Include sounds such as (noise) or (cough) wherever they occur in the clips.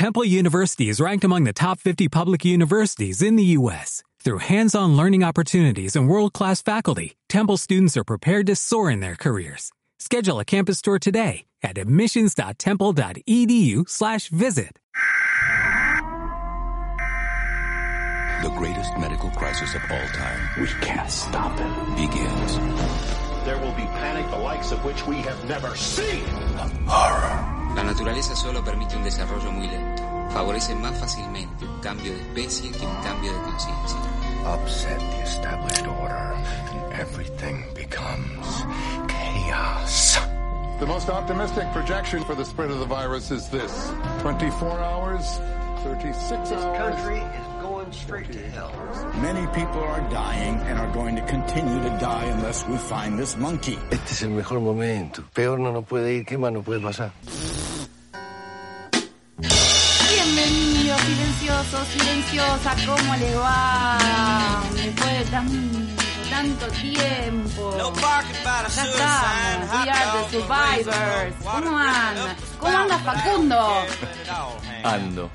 Temple University is ranked among the top 50 public universities in the U.S. Through hands-on learning opportunities and world-class faculty, Temple students are prepared to soar in their careers. Schedule a campus tour today at admissions.temple.edu/visit. The greatest medical crisis of all time We can't stop it. begins. There will be panic the likes of which we have never seen. La naturaleza solo permite un desarrollo muy lento. Favorece más fácilmente un cambio de especie que un cambio de conciencia. Upset the established order, and everything becomes chaos. The most optimistic projection for the spread of the virus is this 24 hours, 36 This hours. country is going straight to hell. Many people are dying and are going to continue to die unless we find this monkey. Este es el mejor momento. Peor no nos puede ir. ¿Qué más nos puede pasar? Bienvenidos, silenciosos, silenciosa, ¿cómo les va? Después de tanto, tanto tiempo. Acá estamos, We are the Survivors. ¿Cómo anda? ¿Cómo anda Facundo? Ando.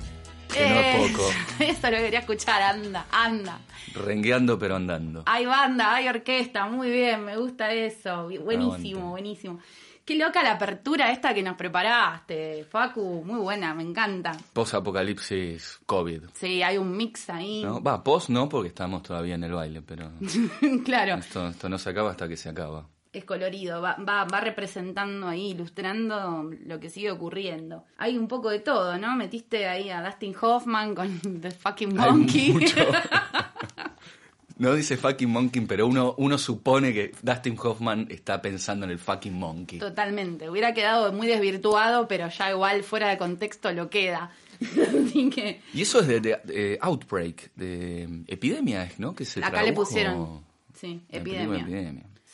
Que no es poco. (laughs) Eso lo quería escuchar, anda, anda. Rengueando pero andando. Hay banda, hay orquesta, muy bien, me gusta eso. Buenísimo, Aguante. buenísimo. Qué loca la apertura esta que nos preparaste, Facu, muy buena, me encanta. Post-apocalipsis COVID. Sí, hay un mix ahí. ¿no? Va, post no, porque estamos todavía en el baile, pero (laughs) claro, esto, esto no se acaba hasta que se acaba. Es colorido, va, va, va representando ahí, ilustrando lo que sigue ocurriendo. Hay un poco de todo, ¿no? Metiste ahí a Dustin Hoffman con (laughs) The Fucking Hay Monkey. mucho. (laughs) No dice fucking monkey, pero uno, uno supone que Dustin Hoffman está pensando en el fucking monkey. Totalmente, hubiera quedado muy desvirtuado, pero ya igual fuera de contexto lo queda. (laughs) Así que Y eso es de, de- de Outbreak, de epidemia, ¿no? Que se acá le pusieron, sí, epidemia.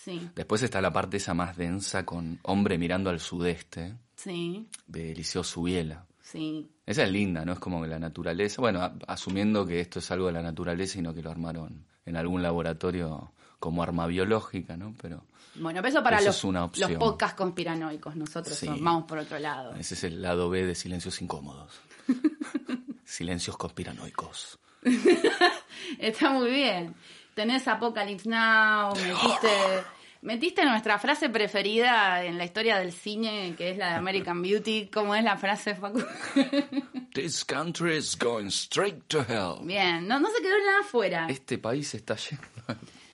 Sí, Después está la parte esa más densa con hombre mirando al sudeste, sí, de Eliseo Subiela. sí. Esa es linda, ¿no? Es como que la naturaleza, bueno, a- asumiendo que esto es algo de la naturaleza y no que lo armaron en algún laboratorio como arma biológica, ¿no? Pero Bueno, pero eso para Eso los, es una opción. los podcasts conspiranoicos, nosotros Sí. son- vamos por otro lado. ese es el lado B de silencios incómodos. (laughs) Silencios conspiranoicos. (laughs) Está muy bien. Tenés Apocalypse Now, metiste, metiste nuestra frase preferida en la historia del cine, que es la de American Beauty. ¿Cómo es la frase, Facu? (laughs) This country is going straight to hell. Bien, no, no se quedó nada afuera. Este país está lleno.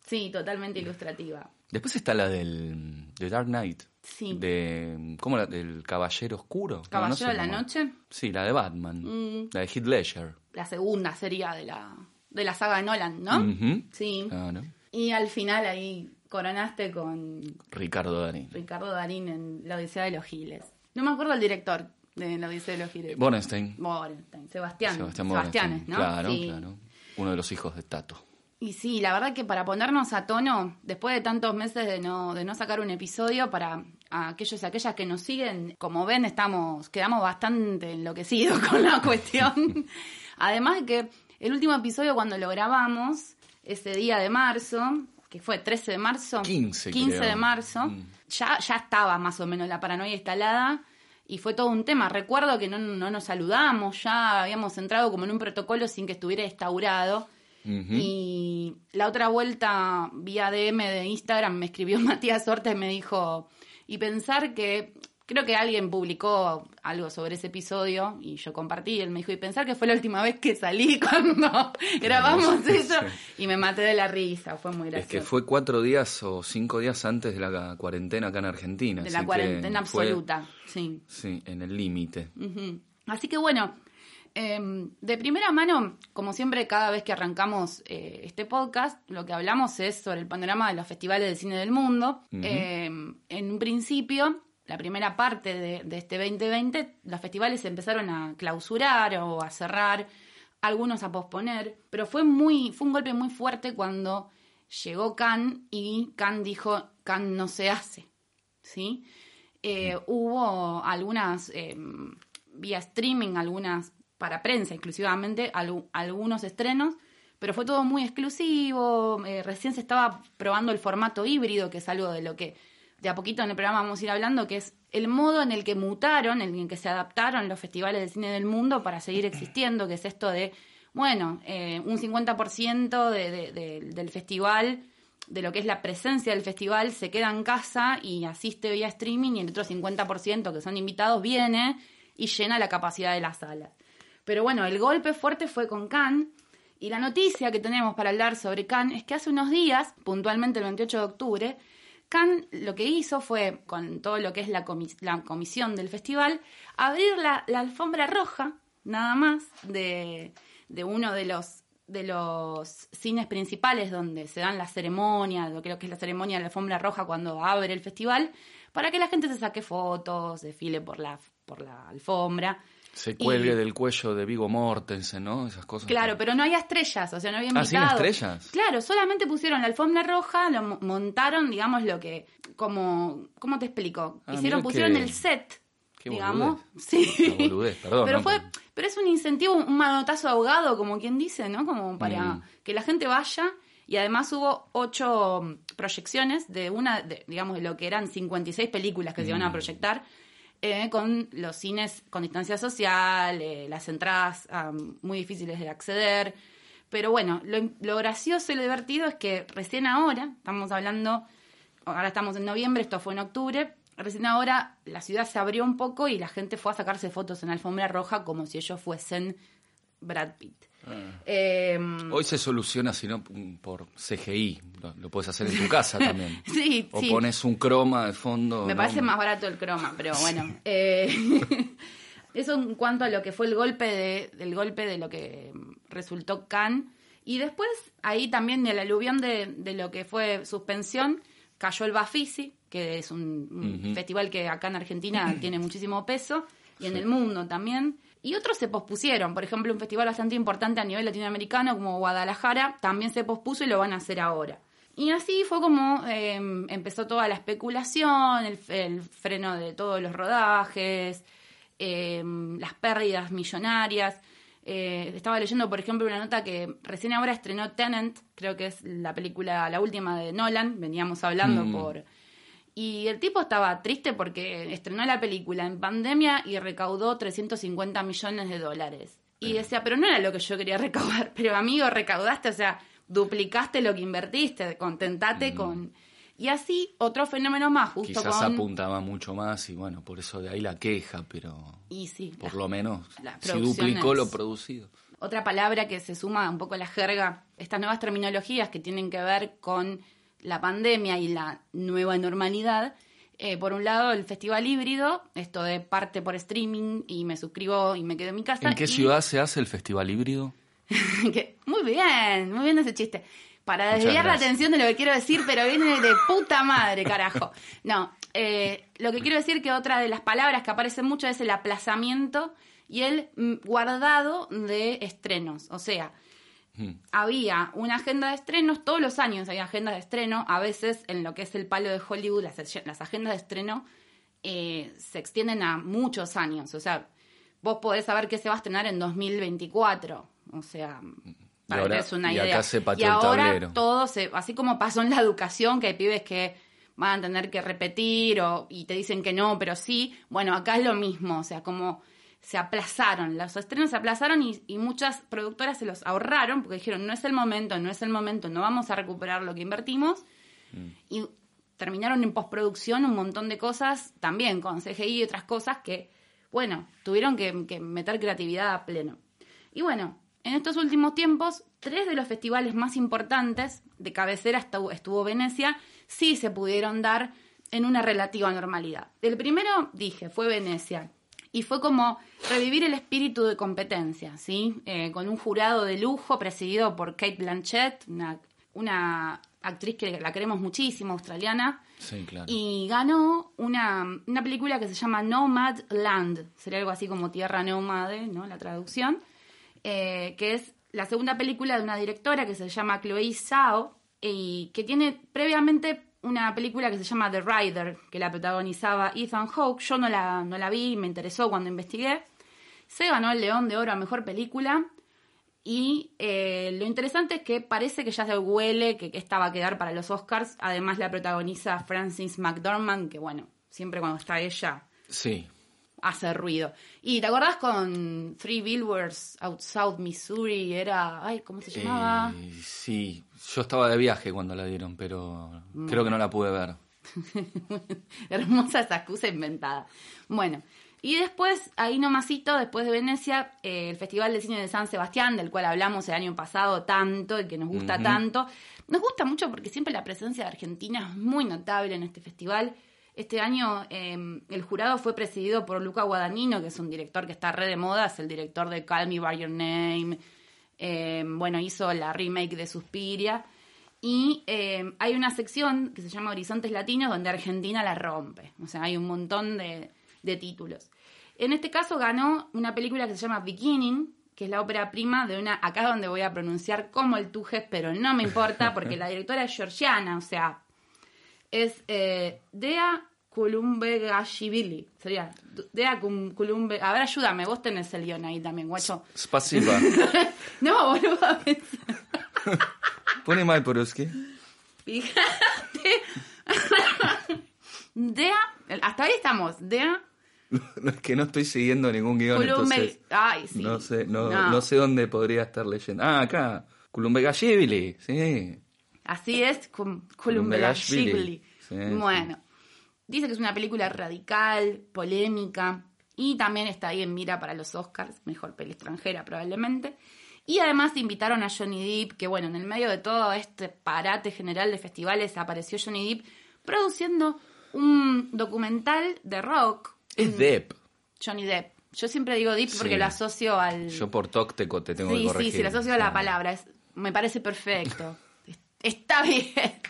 Sí, totalmente ilustrativa. Después está la del The Dark Knight. Sí. De, ¿Cómo la? Del Caballero Oscuro. No, no Caballero sé de la cómo. Noche, Mm. Sí, la de Batman. La de Heath Ledger. la segunda sería de la, de la saga de Nolan, ¿no? Sí. Claro. Y al final ahí coronaste con Ricardo Darín. Ricardo Darín en La Odisea de los Giles. No me acuerdo el director de La Odisea de los Giles. Borenstein. Borenstein, Sebastián. Sebastián Borenstein. ¿no? Claro, Sí. claro. Uno de los hijos de Tato. Y sí, la verdad que para ponernos a tono, después de tantos meses de no, de no sacar un episodio, para aquellos y aquellas que nos siguen, como ven, estamos, quedamos bastante enloquecidos (laughs) con la cuestión. (laughs) Además de que el último episodio cuando lo grabamos, ese día de marzo, que fue 13 de marzo, 15 15 creo. de marzo, Mm. ya, ya estaba más o menos la paranoia instalada y fue todo un tema. Recuerdo que no, no nos saludamos, ya habíamos entrado como en un protocolo sin que estuviera instaurado. Y la otra vuelta, vía DM de Instagram, me escribió (laughs) Matías Horta y me dijo, y pensar que, creo que alguien publicó algo sobre ese episodio y yo compartí, y él me dijo, y pensar que fue la última vez que salí (laughs) cuando grabamos Sí, eso, sí. y me maté de la risa, fue muy Es gracioso. que fue cuatro días o cinco días antes de la cuarentena acá en Argentina. de así la que cuarentena fue- absoluta, sí. sí, en el límite. Así que bueno, eh, de primera mano, como siempre, cada vez que arrancamos eh, este podcast, lo que hablamos es sobre el panorama de los festivales de cine del mundo. Eh, en un principio, la primera parte de, de este 2020, los festivales se empezaron a clausurar o a cerrar, algunos a posponer, pero fue muy, fue un golpe muy fuerte cuando llegó Cannes y Cannes dijo Cannes no se hace, ¿sí? Eh, hubo algunas eh, vía streaming, algunas para prensa exclusivamente, al- algunos estrenos, pero fue todo muy exclusivo. eh, recién se estaba probando el formato híbrido, que es algo de lo que de a poquito en el programa vamos a ir hablando, que es el modo en el que mutaron, en el que se adaptaron los festivales de cine del mundo para seguir existiendo, que es esto de, bueno, eh, un 50% de, de, de, del festival, de lo que es la presencia del festival, se queda en casa y asiste vía streaming y el otro 50% que son invitados viene y llena la capacidad de las salas. Pero bueno, el golpe fuerte fue con Cannes y la noticia que tenemos para hablar sobre Cannes es que hace unos días, puntualmente el 28 de octubre, Cannes lo que hizo fue, con todo lo que es la, comis la comisión del festival, abrir la, alfombra roja, nada más, de, uno de los, cines principales donde se dan las ceremonias, lo que es la ceremonia de la alfombra roja cuando abre el festival, para que la gente se saque fotos, desfile por la, por la alfombra. Se cuelgue y, del cuello de Vigo Mortensen, ¿no? Esas cosas. Claro, que... pero no había estrellas, o sea, no había invitados. ¿Ah, estrellas? Claro, solamente pusieron la alfombra roja, lo montaron, digamos, lo que, como, ¿cómo te explico? Ah, Hicieron, pusieron que... el set, Qué digamos. Boludez. Sí. Boludez, perdón. Pero ¿no? fue, pero es un incentivo, un manotazo ahogado, como quien dice, ¿no? Como para Mm. que la gente vaya. Y además hubo ocho proyecciones de una, de, digamos, de lo que eran 56 películas que se iban a Mm. proyectar eh, con los cines con distancia social, eh, las entradas muy difíciles de acceder. Pero bueno, lo, lo, gracioso y lo divertido es que recién ahora, estamos hablando, ahora estamos en noviembre, esto fue en octubre, recién ahora la ciudad se abrió un poco y la gente fue a sacarse fotos en alfombra roja como si ellos fuesen Brad Pitt. Ah. Eh, Hoy se soluciona, si no, por CGI. Lo, lo, puedes hacer en tu casa (laughs) también. sí, o sí. pones un croma de fondo. Me ¿no? parece más barato el croma, pero bueno. Eh, (laughs) eso en cuanto a lo que fue el golpe de, del golpe de lo que resultó Cannes. Y después, ahí también del aluvión de, de lo que fue suspensión, cayó el Bafisi, que es un, festival que acá en Argentina (clears throat) tiene muchísimo peso, y en el mundo también. Y otros se pospusieron. Por ejemplo, un festival bastante importante a nivel latinoamericano como Guadalajara también se pospuso y lo van a hacer ahora. Y así fue como eh, empezó toda la especulación, el, el, freno de todos los rodajes, eh, las pérdidas millonarias. Eh, estaba leyendo, por ejemplo, una nota que recién ahora estrenó Tenant, creo que es la película, la última de Nolan, veníamos hablando Mm. por... Y el tipo estaba triste porque estrenó la película en pandemia y recaudó 350 millones de dólares. Y decía, pero no era lo que yo quería (laughs) recaudar. Pero amigo, recaudaste, o sea, duplicaste lo que invertiste, contentate Mm. con... Y así, otro fenómeno más, justo Quizás con... apuntaba mucho más y bueno, por eso de ahí la queja, pero Y sí, por las- lo menos si duplicó lo producido. Otra palabra que se suma un poco a la jerga, estas nuevas terminologías que tienen que ver con la pandemia y la nueva normalidad. Eh, por un lado, el festival híbrido, esto de parte por streaming y me suscribo y me quedo en mi casa. ¿En qué y- ciudad se hace el festival híbrido? (laughs) que- muy bien, muy bien ese chiste. Para desviar la atención de lo que quiero decir, pero viene de puta madre, carajo. No, eh, lo que quiero decir que otra de las palabras que aparece mucho es el aplazamiento y el mm, guardado de estrenos. O sea, Mm. había una agenda de estrenos, todos los años había agendas de estreno, a veces en lo que es el palo de Hollywood, las, las agendas de estreno eh, se extienden a muchos años, o sea, vos podés saber qué se va a estrenar en 2024, o sea, para ahora- que es una y acá idea. se pateó y el ahora tablero. todo se, así como pasó en la educación, que hay pibes que van a tener que repetir o, y te dicen que no, pero sí, bueno, acá es lo mismo, o sea, como se aplazaron, los estrenos se aplazaron y, y muchas productoras se los ahorraron porque dijeron, no es el momento, no es el momento, no vamos a recuperar lo que invertimos. Y terminaron en postproducción un montón de cosas, también con CGI y otras cosas que, bueno, tuvieron que, que meter creatividad a pleno. Y bueno, en estos últimos tiempos, tres de los festivales más importantes de cabecera estuvo, estuvo Venecia, sí se pudieron dar en una relativa normalidad. El primero, dije, fue Venecia. Y fue como revivir el espíritu de competencia, ¿sí? Eh, con un jurado de lujo presidido por Kate Blanchett, una, una actriz que la queremos muchísimo, australiana. Sí, claro. Y ganó una, una película que se llama Nomad Land, sería algo así como Tierra Nómade, ¿no? La traducción, eh, que es la segunda película de una directora que se llama Chloe Zhao y que tiene previamente una película que se llama The Rider, que la protagonizaba Ethan Hawke. Yo no la, no la vi, me interesó cuando investigué. Se ganó el León de Oro a Mejor Película. Y eh, lo interesante es que parece que ya se huele que, que esta va a quedar para los Oscars. Además la protagoniza Frances McDormand, que bueno, siempre cuando está ella Sí. Hace ruido. Y te acordás con Three Billboards Out South Missouri, era, ay, ¿cómo se llamaba? Eh, sí, yo estaba de viaje cuando la dieron, pero creo que no la pude ver. (laughs) Hermosa esa excusa inventada. Bueno, y después, ahí nomasito, después de Venecia, eh, el Festival de Cine de San Sebastián, del cual hablamos el año pasado tanto y que nos gusta tanto. Nos gusta mucho porque siempre la presencia de Argentina es muy notable en este festival. Este año eh, el jurado fue presidido por Luca Guadagnino, que es un director que está re de moda, es el director de Call Me By Your Name. Eh, bueno, hizo la remake de Suspiria. Y eh, hay una sección que se llama Horizontes Latinos donde Argentina la rompe. O sea, hay un montón de, de títulos. En este caso ganó una película que se llama Beginning, que es la ópera prima de una, acá donde voy a pronunciar como el Tujes, pero no me importa porque la (laughs) directora es georgiana, o sea, es eh, Dea Kulumbegashvili. Sería Dea Kulumbe. A ver, ayúdame, vos tenés el guion ahí también, guacho. Spasiba. (laughs) No, boludo, Pone mal Poruski. fíjate. (laughs) Dea, hasta ahí estamos. Dea No, es que no estoy siguiendo ningún guion, Kulumbe. entonces Ay, sí. no sé, no, No. no sé dónde podría estar leyendo. Ah, acá. Kulumbegashvili, sí. Así es. Kulumbegashvili. Sí, Bueno, dice que es una película radical, polémica, y también está ahí en mira para los Oscars, mejor peli extranjera probablemente. Y además invitaron a Johnny Depp, que bueno, en el medio de todo este parate general de festivales apareció Johnny Depp produciendo un documental de rock. Es Depp. Johnny Depp. Yo siempre digo Depp porque Sí. lo asocio al... Yo por tócteco te tengo que sí, corregir. sí, sí, lo asocio a la palabra. es- me parece perfecto. (laughs) Es- Está bien. (laughs)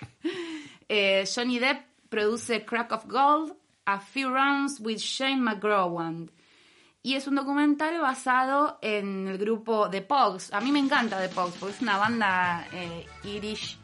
Eh, Johnny Depp produce Crack of Gold, A Few Rounds with Shane McGrowan. Y es un documental basado en el grupo The Pogs. A mí me encanta The Pogs porque es una banda eh, irish.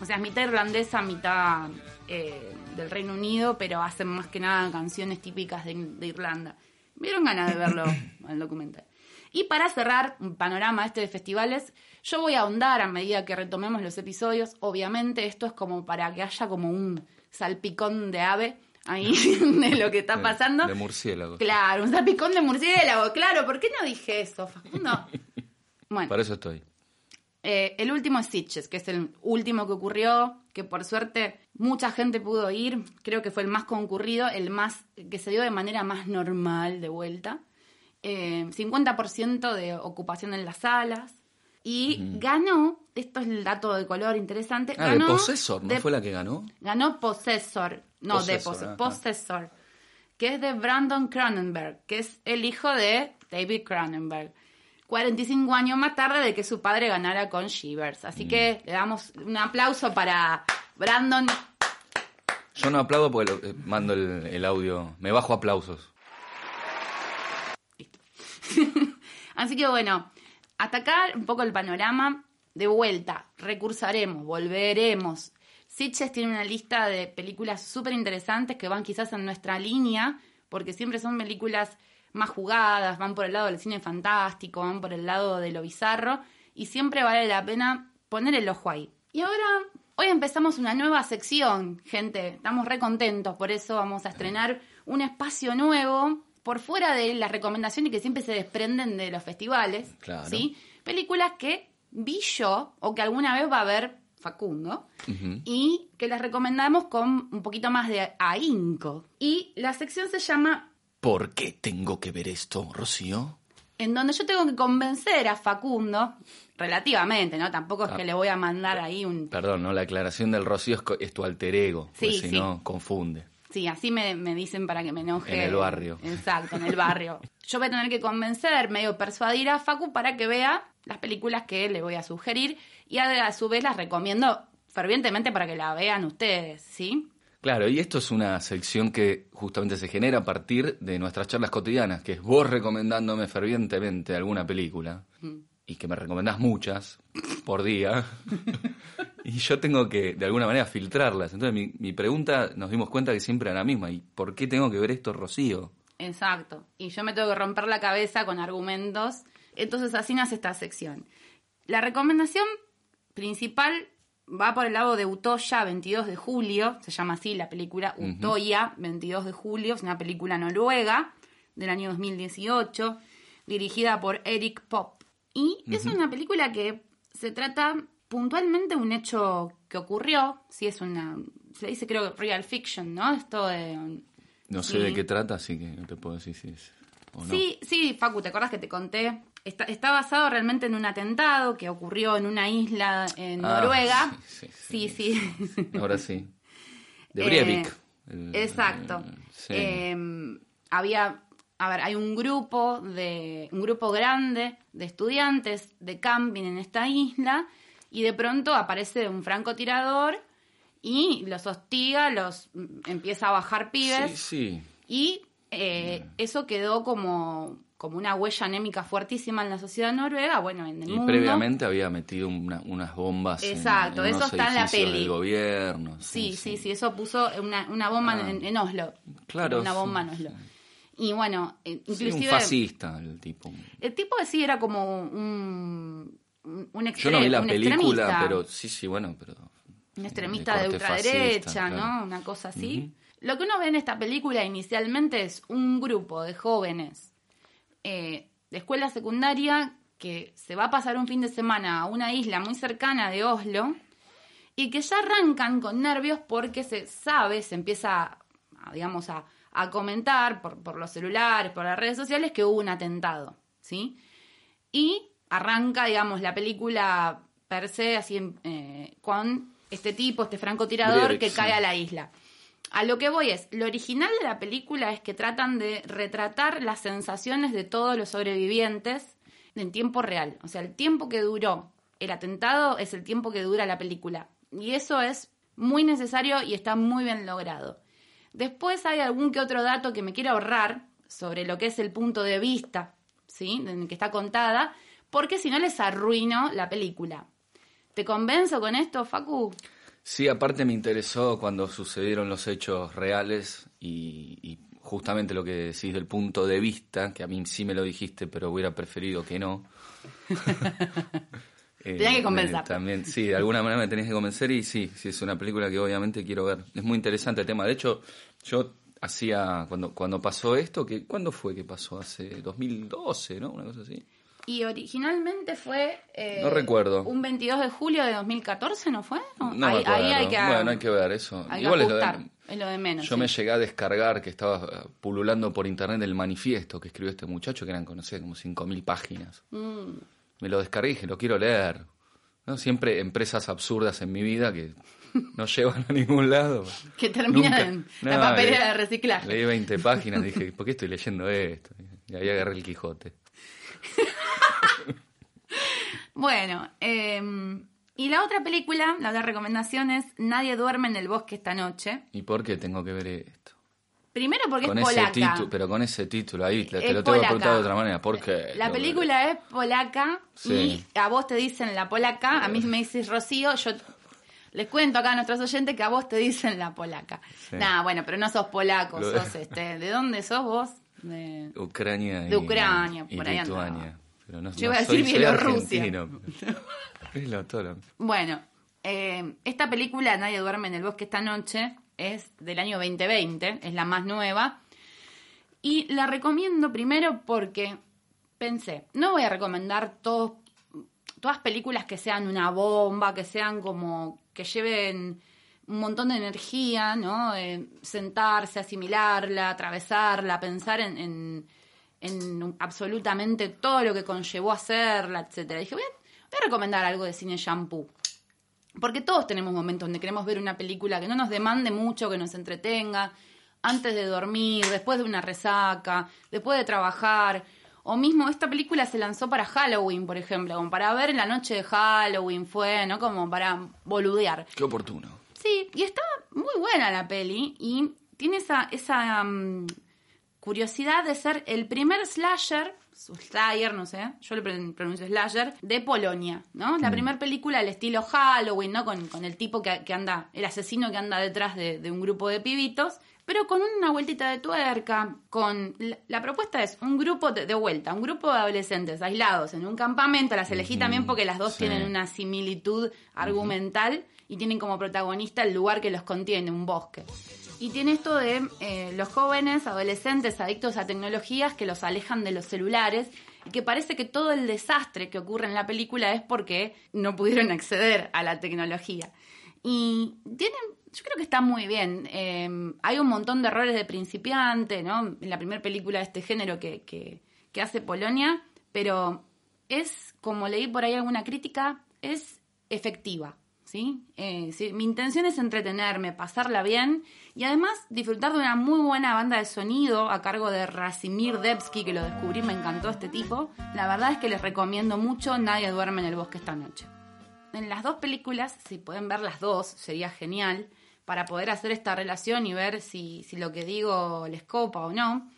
O sea, es mitad irlandesa, mitad eh, del Reino Unido, pero hacen más que nada canciones típicas de, de Irlanda. Me dieron ganas de verlo (laughs) el documental. Y para cerrar un panorama este de festivales, yo voy a ahondar a medida que retomemos los episodios. Obviamente esto es como para que haya como un salpicón de ave ahí (laughs) de lo que está pasando. De murciélago. Claro, un salpicón de murciélago, claro. ¿Por qué no dije eso, Facundo? (laughs) Bueno, Para eso estoy. eh, el último es Sitges, que es el último que ocurrió, que por suerte mucha gente pudo ir. Creo que fue el más concurrido, el más que se dio de manera más normal de vuelta. Eh, 50% de ocupación en las salas. Y ganó, esto es el dato de color interesante. Ah, de ganó Possessor, ¿no de- fue la que ganó? Ganó Possessor, no de Possessor, Possessor, ajá. Possessor, que es de Brandon Cronenberg, que es el hijo de David Cronenberg. 45 años más tarde de que su padre ganara con Shivers. Así que Mm. le damos un aplauso para Brandon. Yo no aplaudo porque lo- eh, mando el, el audio. Me bajo aplausos. (laughs) (laughs) Así que bueno, acá un poco el panorama. De vuelta, recursaremos, volveremos. Sitges tiene una lista de películas súper interesantes que van quizás en nuestra línea, porque siempre son películas más jugadas, van por el lado del cine fantástico, van por el lado de lo bizarro, y siempre vale la pena poner el ojo ahí. Y ahora, hoy empezamos una nueva sección, gente, estamos re contentos, por eso vamos a estrenar un espacio nuevo por fuera de las recomendaciones que siempre se desprenden de los festivales, Claro. ¿sí? Películas que vi yo o que alguna vez va a ver Facundo y que las recomendamos con un poquito más de ahínco. Y la sección se llama ¿Por qué tengo que ver esto, Rocío? en donde yo tengo que convencer a Facundo, relativamente, ¿no? Tampoco es Ah. que le voy a mandar ahí un... Perdón, ¿no? La aclaración del Rocío es, tu alter ego. Sí, pues si sí. no, confunde. Sí, así me, me dicen para que me enoje. En el barrio. Exacto, en el barrio. (laughs) Yo voy a tener que convencer, medio persuadir a Facu para que vea las películas que le voy a sugerir y a, a su vez las recomiendo fervientemente para que la vean ustedes, ¿sí? Claro, y esto es una sección que justamente se genera a partir de nuestras charlas cotidianas, que es vos recomendándome fervientemente alguna película, y que me recomendás muchas por día, (laughs) y yo tengo que de alguna manera filtrarlas. Entonces mi, mi pregunta nos dimos cuenta que siempre era la misma, ¿y por qué tengo que ver esto, Rocío? Exacto. Y yo me tengo que romper la cabeza con argumentos. Entonces así nace esta sección. La recomendación principal va por el lado de Utoya 22 de julio, se llama así la película Utoya 22 de julio, es una película noruega del año 2018, dirigida por Eric Pop. Y es una película que se trata puntualmente de un hecho que ocurrió, sí es una, se dice creo real fiction, ¿no? Esto de... No sé de qué trata, así que no te puedo decir si es o no. Sí, sí, Facu, ¿te acordás que te conté? Está, está basado realmente en un atentado que ocurrió en una isla en Ah, Noruega. sí, Sí, sí. (laughs) Ahora sí. De Eh, Breivik. El- Exacto. Eh, había, a ver, hay un grupo de, un grupo grande de estudiantes de camping en esta isla y de pronto aparece un francotirador y los hostiga, los mm, empieza a bajar pibes sí, sí. y eh, eso quedó como, como una huella anémica fuertísima en la sociedad noruega, bueno, en el Y mundo. previamente había metido una- unas bombas en- Exacto, en, eso unos está en la peli. del gobierno. Sí, sí, sí, eso puso una, una bomba Ah. en, en Oslo. Claro, Una bomba en Oslo. Y bueno, eh, Sí, inclusive... un fascista el tipo. El tipo de sí era como un, un, un Yo extre- no vi la película, extremista, pero sí, sí, bueno, pero... Un extremista de, corte ultraderecha, fascista, ¿no? claro. Una cosa así. Lo que uno ve en esta película inicialmente es un grupo de jóvenes eh, de escuela secundaria que se va a pasar un fin de semana a una isla muy cercana de Oslo y que ya arrancan con nervios porque se sabe, se empieza, a, digamos, a, a comentar por, por los celulares, por las redes sociales que hubo un atentado, ¿sí? Y arranca, digamos, la película per se así eh, con este tipo, este francotirador que sí. cae a la isla. A lo que voy es, lo original de la película es que tratan de retratar las sensaciones de todos los sobrevivientes en tiempo real. O sea, el tiempo que duró el atentado es el tiempo que dura la película. Y eso es muy necesario y está muy bien logrado. Después hay algún que otro dato que me quiero ahorrar sobre lo que es el punto de vista, ¿sí? En el que está contada, porque si no les arruino la película. ¿Te convenzo con esto, Facu? Sí, aparte me interesó cuando sucedieron los hechos reales y, y justamente lo que decís del punto de vista, que a mí sí me lo dijiste, pero hubiera preferido que no. (laughs) Eh, Tenía que convencer. También, sí, de alguna manera me tenés que convencer y sí, sí, es una película que obviamente quiero ver. Es muy interesante el tema. De hecho, yo hacía, cuando, cuando pasó esto, que ¿cuándo fue que pasó? Hace 2012, ¿no? Una cosa así. Y originalmente fue... eh, No recuerdo. Un 22 de julio de 2014, ¿no fue? No me ahí, ahí hay que, Bueno, hay que ver eso. hay que Igual es lo de- ajustar, es lo de menos. Yo sí. me llegué a descargar que estaba eh, pululando por internet el manifiesto que escribió este muchacho, que eran, no sé, como 5.000 páginas. Mm. Me lo descargué y dije, lo quiero leer. ¿No? Siempre empresas absurdas en mi vida que (laughs) no llevan a ningún lado. Que termina Nunca- en la papelera de reciclaje. Leí 20 páginas, dije, ¿por qué estoy leyendo esto? Y ahí agarré el Quijote. (laughs) Bueno, eh, y la otra película, la otra recomendación es Nadie duerme en el bosque esta noche. ¿Y por qué tengo que ver esto? Primero porque Con es ese polaca. título, pero con ese título ahí, te, lo tengo que preguntar de otra manera. ¿Por qué? La película es polaca Sí. y a vos te dicen la polaca, a mí me dices Rocío, yo les cuento acá a nuestros oyentes que a vos te dicen la polaca. Sí. Nada, bueno, pero no sos polaco, Lo- sos este, ¿de dónde sos vos? De... Ucrania De Ucrania, y por ahí Lituania. Pero no, Yo no iba a soy- decir Bielorrusia. (laughs) pero- Bueno, eh, esta película, Nadie duerme en el bosque esta noche, es del año 2020, es la más nueva. Y la recomiendo primero porque pensé, no voy a recomendar todos, todas películas que sean una bomba, que sean como, que lleven un montón de energía, ¿no? Eh, sentarse, asimilarla, atravesarla, pensar en, en, en absolutamente todo lo que conllevó hacerla, etcétera. Dije, a, voy a recomendar algo de cine shampoo. Porque todos tenemos momentos donde queremos ver una película que no nos demande mucho, que nos entretenga, antes de dormir, después de una resaca, después de trabajar. O mismo esta película se lanzó para Halloween, por ejemplo, como para ver en la noche de Halloween, fue, ¿no? Como para boludear. Qué oportuno. Sí, y está muy buena la peli y tiene esa, esa mm, curiosidad de ser el primer slasher, slayer, no sé, yo le pron- pronuncio slasher, de Polonia, ¿no? La primera película al estilo Halloween, ¿no? Con, con el tipo que, que anda, el asesino que anda detrás de, de un grupo de pibitos, pero con una vueltita de tuerca, con... La, propuesta es un grupo de, vuelta, un grupo de adolescentes aislados en un campamento, las elegí también porque las dos tienen una similitud argumental y tienen como protagonista el lugar que los contiene, un bosque. Y tiene esto de eh, los jóvenes, adolescentes, adictos a tecnologías que los alejan de los celulares y que parece que todo el desastre que ocurre en la película es porque no pudieron acceder a la tecnología. Y tienen, yo creo que está muy bien. Eh, hay un montón de errores de principiante, ¿no? En la primera película de este género que, que, que hace Polonia, pero es, como leí por ahí alguna crítica, es efectiva. Eh, ¿sí? Mi intención es entretenerme, pasarla bien y además disfrutar de una muy buena banda de sonido a cargo de Rasimir Debsky, que lo descubrí, me encantó este tipo. La verdad es que les recomiendo mucho Nadie duerme en el bosque esta noche. En las dos películas, si pueden ver las dos, sería genial para poder hacer esta relación y ver si, lo que digo les copa o no.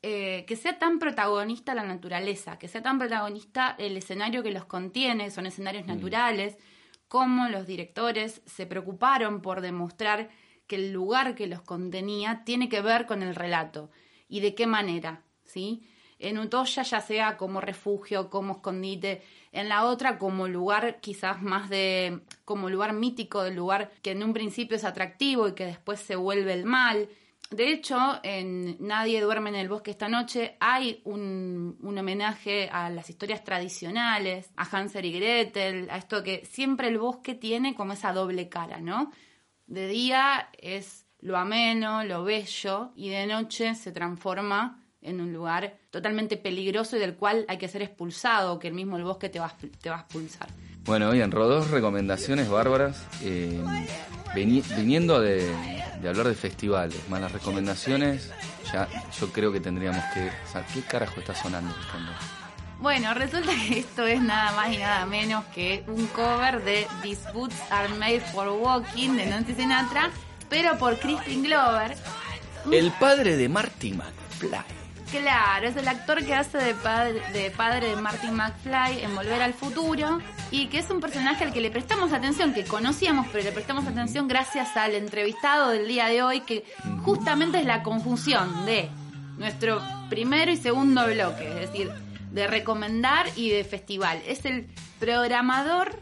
Eh, que sea tan protagonista la naturaleza, que sea tan protagonista el escenario que los contiene, son escenarios mm. naturales, cómo los directores se preocuparon por demostrar que el lugar que los contenía tiene que ver con el relato y de qué manera, ¿sí? En Utoya ya sea como refugio, como escondite, en la otra como lugar quizás más de, como lugar mítico, del lugar que en un principio es atractivo y que después se vuelve el mal, de hecho, en Nadie duerme en el bosque esta noche hay un, homenaje a las historias tradicionales, a Hansel y Gretel, a esto que siempre el bosque tiene como esa doble cara, ¿no? De día es lo ameno, lo bello, y de noche se transforma en un lugar totalmente peligroso y del cual hay que ser expulsado, que el mismo el bosque te va, te va a expulsar. Bueno, bien, dos recomendaciones bárbaras. Eh, viniendo de, hablar de festivales, más las recomendaciones, ya yo creo que tendríamos que... ¿Qué carajo está sonando? Bueno, resulta que esto es nada más y nada menos que un cover de These Boots Are Made for Walking de Nancy Sinatra, pero por Crispin Glover. El padre de Marty McFly. Claro, es el actor que hace de padre, de padre de Martin McFly en Volver al Futuro y que es un personaje al que le prestamos atención, que conocíamos, pero le prestamos atención gracias al entrevistado del día de hoy, que justamente es la conjunción de nuestro primero y segundo bloque, es decir, de recomendar y de festival. Es el programador,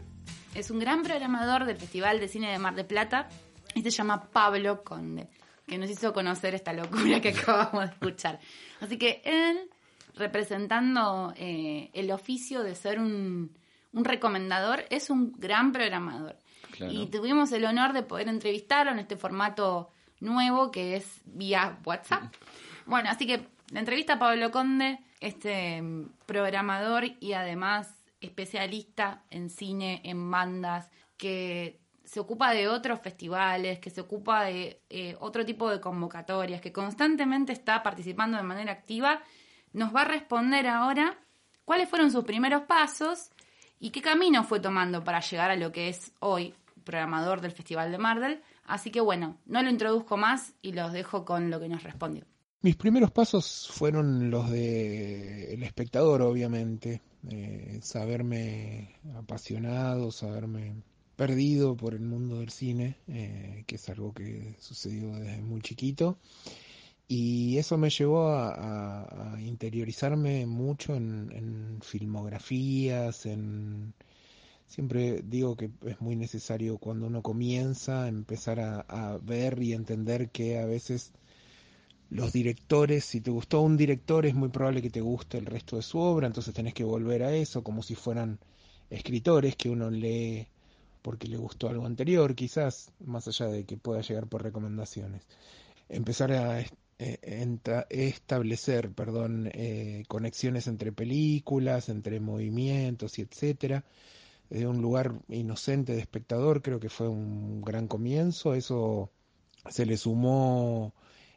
es un gran programador del Festival de Cine de Mar de Plata y se llama Pablo Conde que nos hizo conocer esta locura que (laughs) acabamos de escuchar. Así que él, representando eh, el oficio de ser un, recomendador, es un gran programador. Y tuvimos el honor de poder entrevistarlo en este formato nuevo que es vía WhatsApp. Bueno, así que la entrevista a Pablo Conde, este programador y además especialista en cine, en bandas, que se ocupa de otros festivales, que se ocupa de eh, otro tipo de convocatorias, que constantemente está participando de manera activa, nos va a responder ahora cuáles fueron sus primeros pasos y qué camino fue tomando para llegar a lo que es hoy programador del Festival de Mardel. Así que bueno, no lo introduzco más y los dejo con lo que nos respondió. Mis primeros pasos fueron los de el espectador, obviamente. Eh, saberme apasionado, saberme perdido por el mundo del cine, eh, que es algo que sucedió desde muy chiquito. Y eso me llevó a, interiorizarme mucho en, filmografías, en... Siempre digo que es muy necesario cuando uno comienza empezar a, a ver y entender que a veces los directores, si te gustó un director es muy probable que te guste el resto de su obra, entonces tenés que volver a eso como si fueran escritores que uno lee porque le gustó algo anterior, quizás, más allá de que pueda llegar por recomendaciones. Empezar a establecer, perdón, eh, conexiones entre películas, entre movimientos y etcétera. De un lugar inocente de espectador, creo que fue un gran comienzo. Eso se le sumó.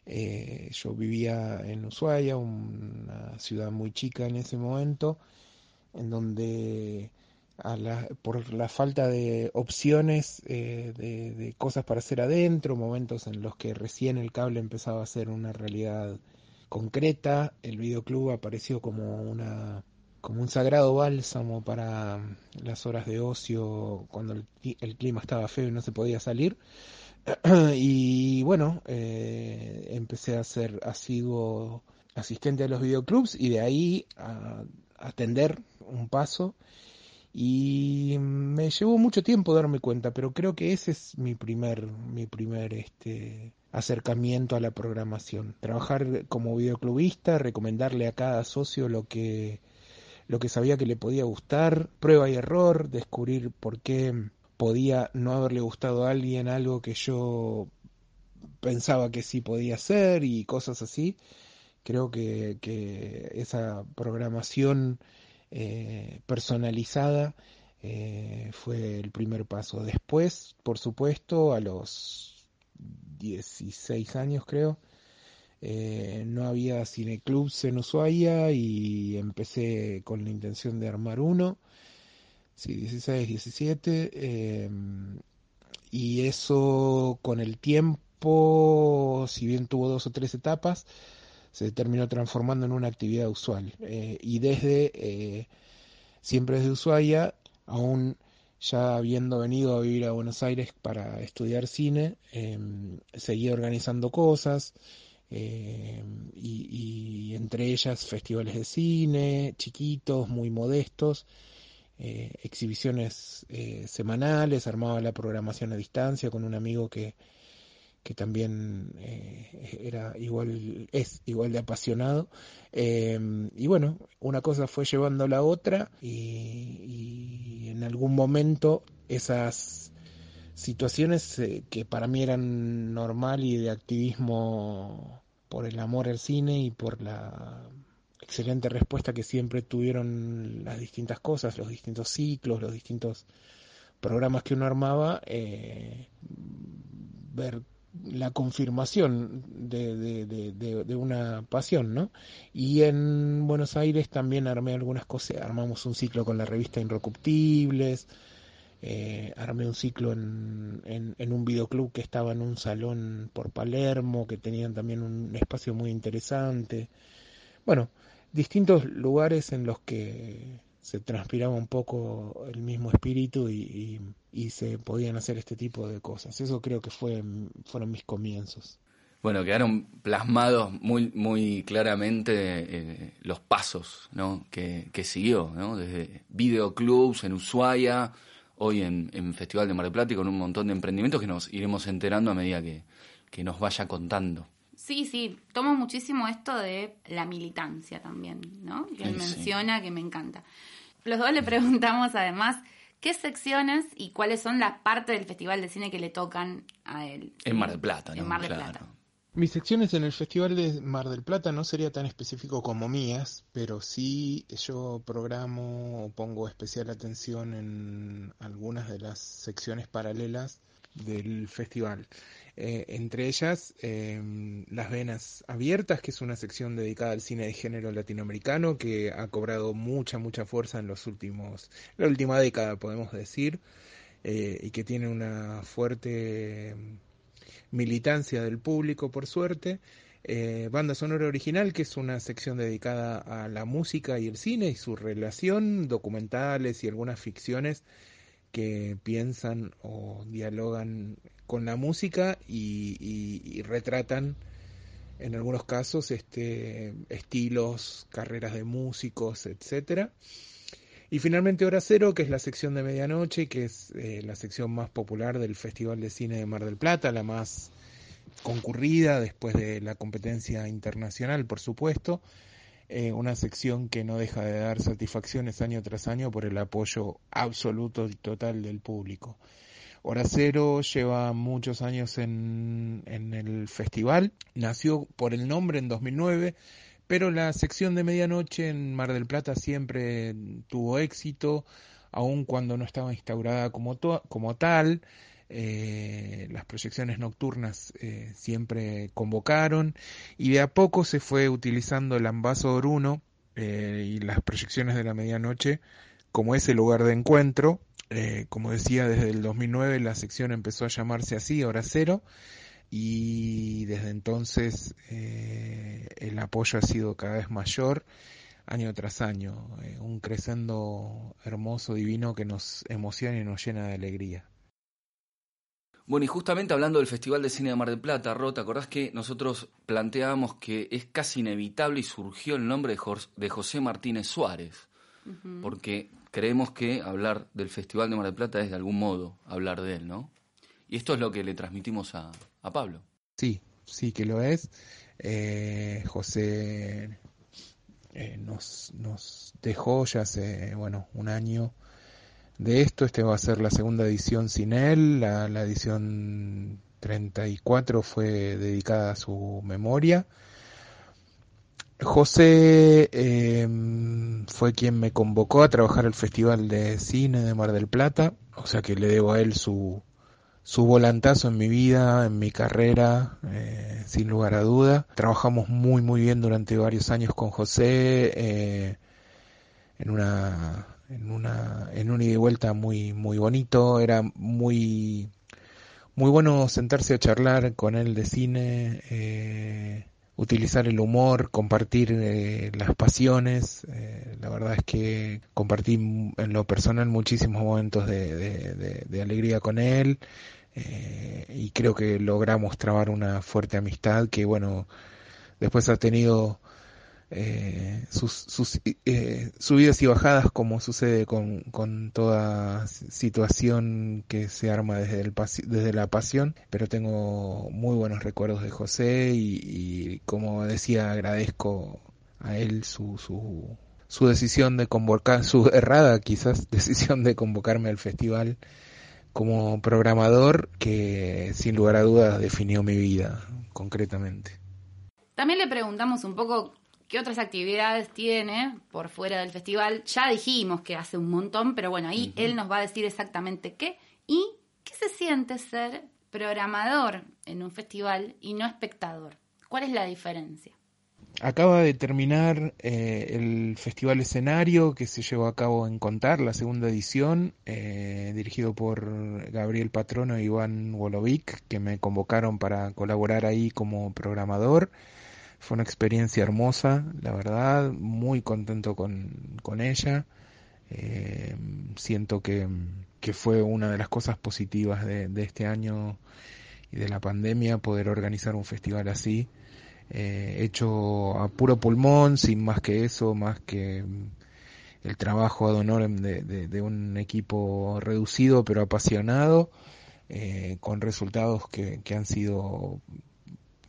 Eh, yo vivía en Ushuaia, una ciudad muy chica en ese momento, en donde por la falta de opciones eh, de, cosas para hacer adentro, momentos en los que recién el cable empezaba a ser una realidad concreta, el videoclub apareció como una un sagrado bálsamo para las horas de ocio cuando el, clima estaba feo y no se podía salir. (clears throat) y bueno, eh, empecé a ser asiduo asistente a los videoclubs y de ahí a atender un paso y me llevó mucho tiempo darme cuenta, pero creo que ese es mi primer, mi primer este, acercamiento a la programación. Trabajar como videoclubista, recomendarle a cada socio lo que, lo que sabía que le podía gustar, prueba y error, descubrir por qué podía no haberle gustado a alguien algo que yo pensaba que sí podía hacer y cosas así. Creo que, que esa programación eh, personalizada eh, fue el primer paso. Después, por supuesto, a los 16 años creo, eh, no había cineclubs en Ushuaia y empecé con la intención de armar uno. Sí, 16, 17. Em, y eso con el tiempo, si bien tuvo dos o tres etapas, se terminó transformando en una actividad usual. Eh, y desde, eh, siempre desde Ushuaia, aún ya habiendo venido a vivir a Buenos Aires para estudiar cine, em, seguía organizando cosas, em, y, entre ellas festivales de cine, chiquitos, muy modestos, eh, exhibiciones semanales, armaba la programación a distancia con un amigo que que también eh, era igual, es igual de apasionado. Em, y bueno, una cosa fue llevando a la otra y, en algún momento esas situaciones eh, que para mí eran normal y de activismo por el amor al cine y por la excelente respuesta que siempre tuvieron las distintas cosas, los distintos ciclos, los distintos programas que uno armaba, eh, ver la confirmación de, de, una pasión, ¿no? Y en Buenos Aires también armé algunas cosas, armamos un ciclo con la revista Inrecuptibles, eh, armé un ciclo en, en, en, un videoclub que estaba en un salón por Palermo, que tenían también un espacio muy interesante. Bueno, distintos lugares en los que se transpiraba un poco el mismo espíritu y, y, se podían hacer este tipo de cosas. Eso creo que fue, fueron mis comienzos. Bueno, quedaron plasmados muy, muy claramente eh, los pasos ¿no? que, que siguió, ¿no? desde videoclubs en Ushuaia, hoy en, en, Festival de Mar del Plata y con un montón de emprendimientos que nos iremos enterando a medida que, que nos vaya contando. Sí, sí, tomo muchísimo esto de la militancia también, ¿no? Que él menciona, que me encanta. Los dos le preguntamos además qué secciones y cuáles son las partes del Festival de Cine que le tocan a él. En Mar del Plata, ¿no? En Mar del Plata. Mis secciones en el Festival de Mar del Plata no sería tan específico como mías, pero sí yo programo o pongo especial atención en algunas de las secciones paralelas del festival. Eh, entre ellas, em, Las Venas Abiertas, que es una sección dedicada al cine de género latinoamericano que ha cobrado mucha, mucha fuerza en los últimos, la última década, podemos decir, eh, y que tiene una fuerte em, militancia del público, por suerte. Eh, banda sonora original, que es una sección dedicada a la música y el cine y su relación, documentales y algunas ficciones que piensan o dialogan con la música y, retratan en algunos casos este estilos, carreras de músicos, etcétera. Y finalmente Hora Cero, que es la sección de medianoche, que es eh, la sección más popular del Festival de Cine de Mar del Plata, la más concurrida después de la competencia internacional, por supuesto, eh, una sección que no deja de dar satisfacciones año tras año por el apoyo absoluto y total del público. Hora Cero lleva muchos años en, en el festival, nació por el nombre en 2009, pero la sección de medianoche en Mar del Plata siempre tuvo éxito, aun cuando no estaba instaurada como, como tal. Eh, las proyecciones nocturnas eh, siempre convocaron y de a poco se fue utilizando el Ambassador 1 eh, y las proyecciones de la medianoche como ese lugar de encuentro. como decía, desde el 2009 la sección empezó a llamarse así, Hora Cero, y desde entonces el apoyo ha sido cada vez mayor año tras año, un crescendo hermoso, divino que nos emociona y nos llena de alegría. Bueno, y justamente hablando del Festival de Cine de Mar del Plata, Ro, ¿te acordás que nosotros planteábamos que es casi inevitable y surgió el nombre de José Martínez Suárez? Porque creemos que hablar del Festival de Mar del Plata es de algún modo hablar de él, ¿no? Y esto es lo que le transmitimos a, Pablo. Sí, sí que lo es. Eh, José eh, nos, nos dejó ya hace, bueno, un año de esto. Este va a ser la segunda edición sin él. La, edición 34 fue dedicada a su memoria. José em, fue quien me convocó a trabajar el Festival de Cine de Mar del Plata, o sea que le debo a él su, su volantazo en mi vida, en mi carrera, eh, sin lugar a duda. Trabajamos muy muy bien durante varios años con José eh, en una en una en un ida y vuelta muy muy bonito. Era muy muy bueno sentarse a charlar con él de cine eh, utilizar el humor compartir eh, las pasiones. Eh, la verdad es que compartí en lo personal muchísimos momentos de, de alegría con él y creo que logramos trabar una fuerte amistad que bueno después ha tenido eh, sus, sus eh, subidas y bajadas como sucede con, con, toda situación que se arma desde, el desde la pasión, pero tengo muy buenos recuerdos de José y, como decía agradezco a él su, su, su decisión de convocar, su errada quizás (laughs) decisión de convocarme al festival como programador que sin lugar a dudas definió mi vida concretamente. También le preguntamos un poco ¿Qué otras actividades tiene por fuera del festival? Ya dijimos que hace un montón, pero bueno, ahí él nos va a decir exactamente qué. ¿Y qué se siente ser programador en un festival y no espectador? ¿Cuál es la diferencia? Acaba de terminar eh, el Festival Escenario que se llevó a cabo en Contar, la segunda edición, eh, dirigido por Gabriel Patrono y Iván Wolovic, que me convocaron para colaborar ahí como programador. Fue una experiencia hermosa, la verdad, muy contento con, con ella. Eh, siento que, que, fue una de las cosas positivas de, de, este año y de la pandemia poder organizar un festival así, eh, hecho a puro pulmón, sin más que eso, más que el trabajo ad honorem de, de, un equipo reducido pero apasionado, eh, con resultados que, que han sido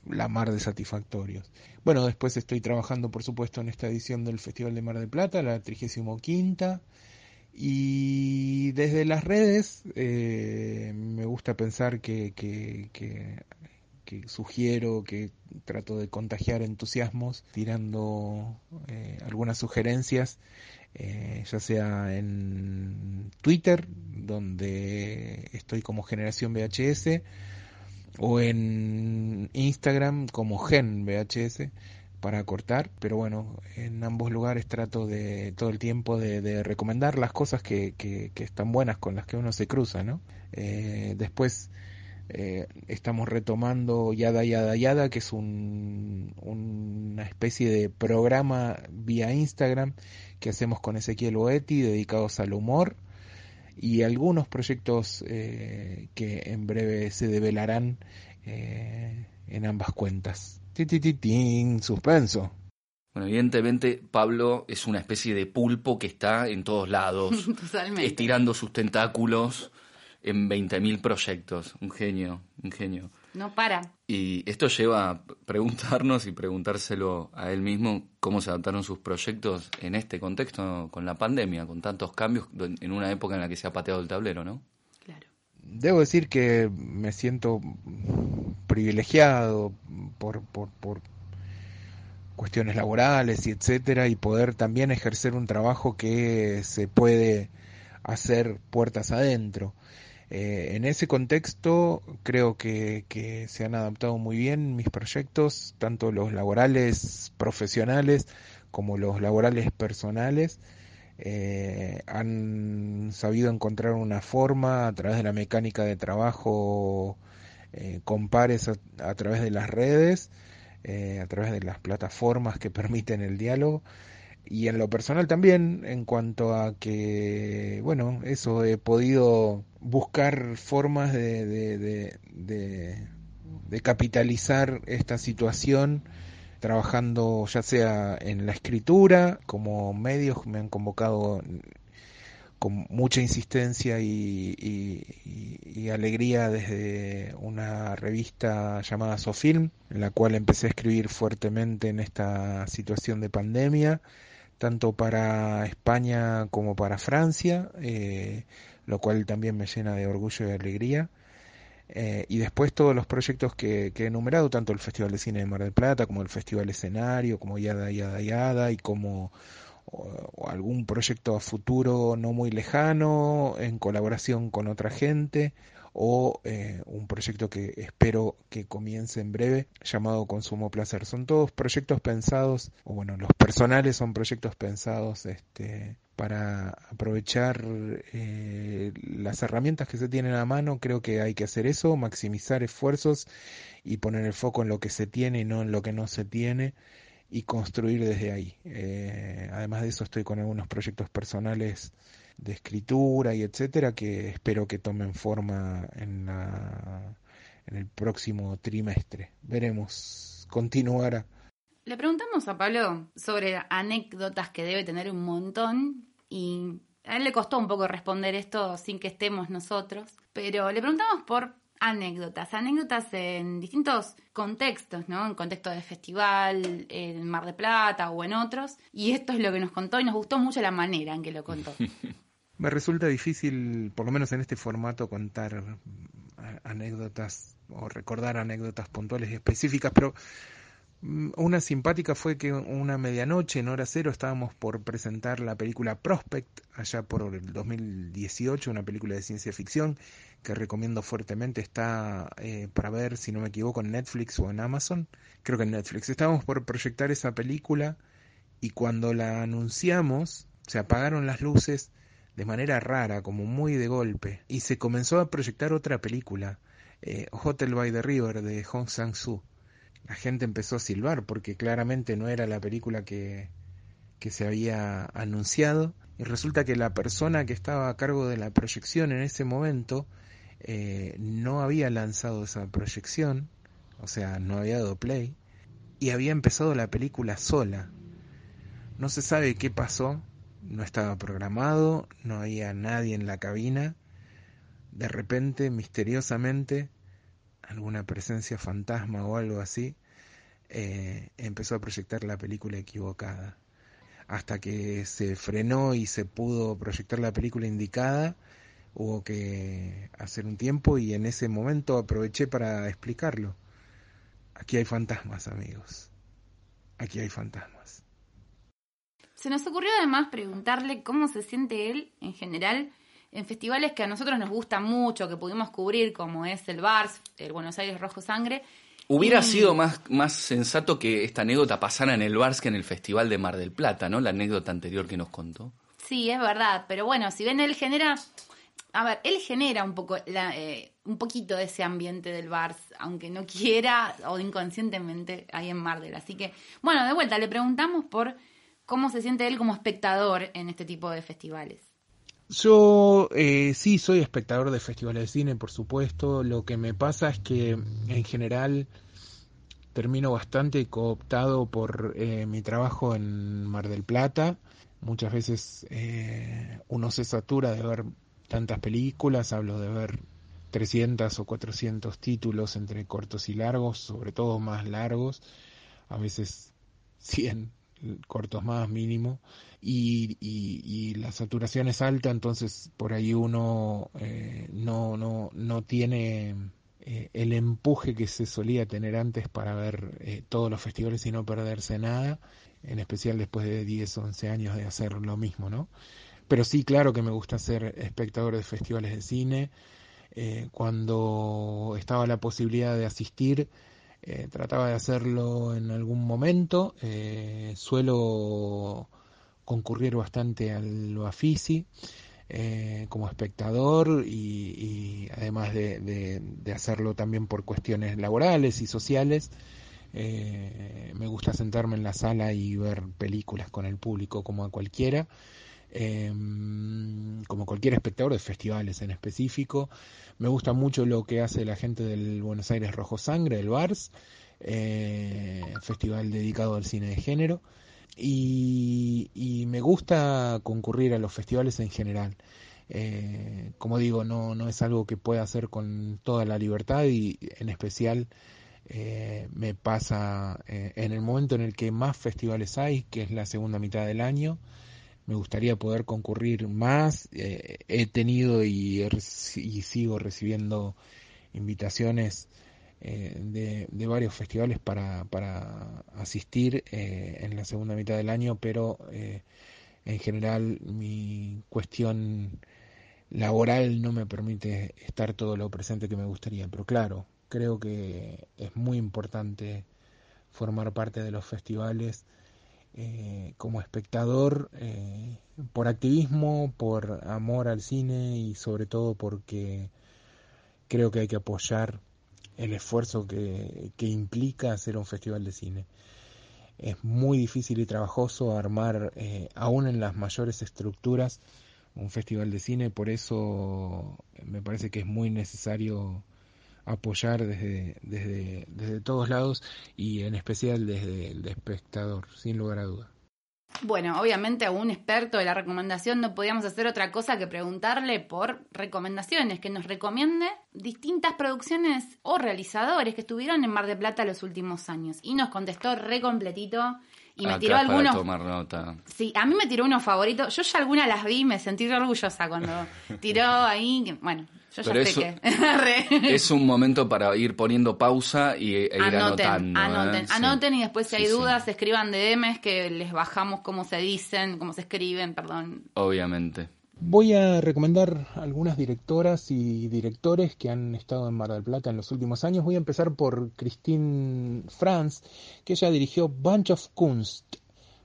la mar de satisfactorios. Bueno, después estoy trabajando, por supuesto, en esta edición del Festival de Mar del Plata, la 35 y desde las redes eh, me gusta pensar que, que, sugiero, que trato de contagiar entusiasmos tirando eh, algunas sugerencias, eh, ya sea en Twitter, donde estoy como generación VHS, o en Instagram como Gen VHS para cortar, pero bueno, en ambos lugares trato de todo el tiempo de, recomendar las cosas que, que, están buenas con las que uno se cruza, ¿no? Eh, después eh, estamos retomando Yada Yada Yada, que es un, una especie de programa vía Instagram que hacemos con Ezequiel Oeti dedicados al humor y algunos proyectos eh, que en breve se develarán eh, en ambas cuentas. Titititín, suspenso. Bueno, evidentemente Pablo es una especie de pulpo que está en todos lados, (laughs) estirando sus tentáculos en 20.000 proyectos. Un genio, un genio. No para. Y esto lleva a preguntarnos y preguntárselo a él mismo cómo se adaptaron sus proyectos en este contexto con la pandemia, con tantos cambios en una época en la que se ha pateado el tablero, ¿no? Claro. Debo decir que me siento privilegiado por, por, por cuestiones laborales y etcétera y poder también ejercer un trabajo que se puede hacer puertas adentro. Eh, en ese contexto creo que, se han adaptado muy bien mis proyectos, tanto los laborales profesionales como los laborales personales. Eh, han sabido encontrar una forma a través de la mecánica de trabajo eh, a, través de las redes, a través de las plataformas que permiten el diálogo, y en lo personal también, en cuanto a que, bueno, eso, he podido buscar formas de, de, de, capitalizar esta situación trabajando ya sea en la escritura, como medios me han convocado con mucha insistencia y, y, alegría desde una revista llamada Sofilm, en la cual empecé a escribir fuertemente en esta situación de pandemia tanto para España como para Francia, eh, lo cual también me llena de orgullo y alegría. Eh, y después todos los proyectos que, he enumerado, tanto el Festival de Cine de Mar del Plata, como el Festival Escenario, como Yada Yada Yada, y como algún proyecto a futuro no muy lejano, en colaboración con otra gente, o eh, un proyecto que espero que comience en breve llamado Consumo Placer. Son todos proyectos pensados, o bueno, los personales son proyectos pensados este, para aprovechar eh, las herramientas que se tienen a mano. Creo que hay que hacer eso, maximizar esfuerzos y poner el foco en lo que se tiene y no en lo que no se tiene y construir desde ahí. Eh, además de eso estoy con algunos proyectos personales de escritura y etcétera que espero que tomen forma en, la, en el próximo trimestre. Veremos, continuará. Le preguntamos a Pablo sobre anécdotas que debe tener un montón y a él le costó un poco responder esto sin que estemos nosotros, pero le preguntamos por anécdotas, anécdotas en distintos contextos, ¿no? En contexto de festival, en Mar de Plata o en otros, y esto es lo que nos contó y nos gustó mucho la manera en que lo contó. (laughs) Me resulta difícil, por lo menos en este formato, contar anécdotas o recordar anécdotas puntuales y específicas, pero mm, una simpática fue que una medianoche en hora cero estábamos por presentar la película Prospect, allá por el 2018, una película de ciencia ficción que recomiendo fuertemente, está eh, para ver, si no me equivoco, en Netflix o en Amazon, creo que en Netflix. Estábamos por proyectar esa película y cuando la anunciamos, se apagaron las luces de manera rara, como muy de golpe, y se comenzó a proyectar otra película, eh, Hotel by the River de Hong Sang-soo. La gente empezó a silbar porque claramente no era la película que, que se había anunciado y resulta que la persona que estaba a cargo de la proyección en ese momento eh, no había lanzado esa proyección, o sea, no había dado play, y había empezado la película sola. No se sabe qué pasó, no estaba programado, no había nadie en la cabina. De repente, misteriosamente, alguna presencia fantasma o algo así, eh, empezó a proyectar la película equivocada. Hasta que se frenó y se pudo proyectar la película indicada, hubo que hacer un tiempo y en ese momento aproveché para explicarlo. Aquí hay fantasmas, amigos. Aquí hay fantasmas. Se nos ocurrió además preguntarle cómo se siente él en general en festivales que a nosotros nos gustan mucho, que pudimos cubrir, como es el BARS, el Buenos Aires Rojo Sangre. Hubiera sido más, más sensato que esta anécdota pasara en el BARS que en el Festival de Mar del Plata, ¿no? La anécdota anterior que nos contó. Sí, es verdad, pero bueno, si ven él genera, a ver, él genera un poco, la, eh, un poquito de ese ambiente del BARS, aunque no quiera o inconscientemente ahí en Mar del. Así que, bueno, de vuelta, le preguntamos por ¿Cómo se siente él como espectador en este tipo de festivales? Yo eh, sí soy espectador de festivales de cine, por supuesto. Lo que me pasa es que en general termino bastante cooptado por eh, mi trabajo en Mar del Plata. Muchas veces eh, uno se satura de ver tantas películas, hablo de ver 300 o 400 títulos entre cortos y largos, sobre todo más largos, a veces 100 cortos más mínimo y, y, la saturación es alta entonces por ahí uno eh, no, no, no tiene eh, el empuje que se solía tener antes para ver eh, todos los festivales y no perderse nada en especial después de 10 o 11 años de hacer lo mismo no pero sí claro que me gusta ser espectador de festivales de cine. Cuando estaba la posibilidad de asistir eh, trataba de hacerlo en algún momento. Eh, suelo concurrir bastante al Bafisi eh, como espectador y, además de, hacerlo también por cuestiones laborales y sociales. Eh, me gusta sentarme en la sala y ver películas con el público como a cualquiera, em, como cualquier espectador de festivales en específico. Me gusta mucho lo que hace la gente del Buenos Aires Rojo Sangre, el BARS, eh, festival dedicado al cine de género. Y, me gusta concurrir a los festivales en general. Eh, como digo, no, no es algo que pueda hacer con toda la libertad y en especial eh, me pasa en el momento en el que más festivales hay, que es la segunda mitad del año. Me gustaría poder concurrir más. Eh, he tenido y, sigo recibiendo invitaciones de, de, varios festivales para, para asistir en la segunda mitad del año, pero en general mi cuestión laboral no me permite estar todo lo presente que me gustaría. Pero claro, creo que es muy importante formar parte de los festivales eh, como espectador, eh, por activismo, por amor al cine y sobre todo porque creo que hay que apoyar el esfuerzo que, que implica hacer un festival de cine. Es muy difícil y trabajoso armar, eh, aún en las mayores estructuras, un festival de cine, por eso me parece que es muy necesario apoyar desde, desde, desde todos lados y en especial desde el espectador, sin lugar a duda. Bueno, obviamente a un experto de la recomendación no podíamos hacer otra cosa que preguntarle por recomendaciones, que nos recomiende distintas producciones o realizadores que estuvieron en Mar de Plata los últimos años. Y nos contestó re completito y me tiró algunos. tomar nota. Sí, a mí me tiró unos favoritos. Yo ya algunas las vi y me sentí orgullosa cuando (laughs) tiró ahí. Bueno, yo ya sé que. (laughs) es un momento para ir poniendo pausa y, e ir anotando. ¿eh? Anoten, anoten y después si hay dudas, escriban DMs que les bajamos cómo se dicen, cómo se escriben, perdón. Obviamente. Voy a recomendar algunas directoras y directores que han estado en Mar del Plata en los últimos años. Voy a empezar por Christine Franz, que ella dirigió Bunch of Kunst.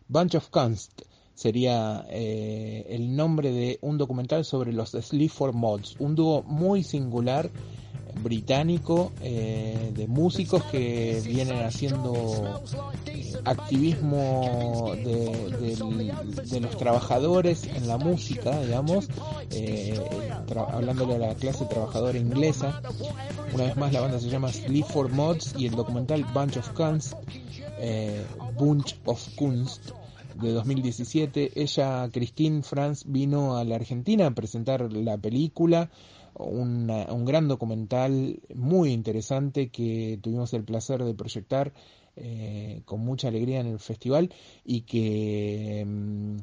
Bunch of Kunst sería eh, el nombre de un documental sobre los Sleaford Mods, un dúo muy singular británico eh, de músicos que vienen haciendo eh, activismo de, los trabajadores en la música, digamos, eh, hablándole a la clase trabajadora inglesa. Una vez más la banda se llama Sleaford Mods y el documental Bunch of Kunst, Bunch of Kunst de 2017. Ella, Christine Franz, vino a la Argentina a presentar la película un gran documental muy interesante que tuvimos el placer de proyectar eh, con mucha alegría en el festival y que mm,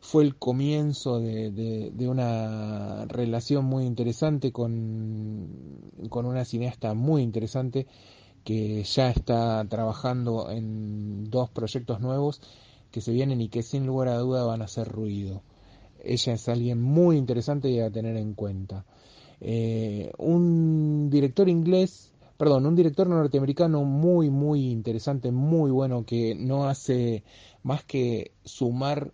fue el comienzo de, una relación muy interesante con, con una cineasta muy interesante que ya está trabajando en dos proyectos nuevos que se vienen y que sin lugar a duda van a hacer ruido. Ella es alguien muy interesante y a tener en cuenta. Eh, un director inglés, perdón, un director norteamericano muy, muy interesante, muy bueno, que no hace más que sumar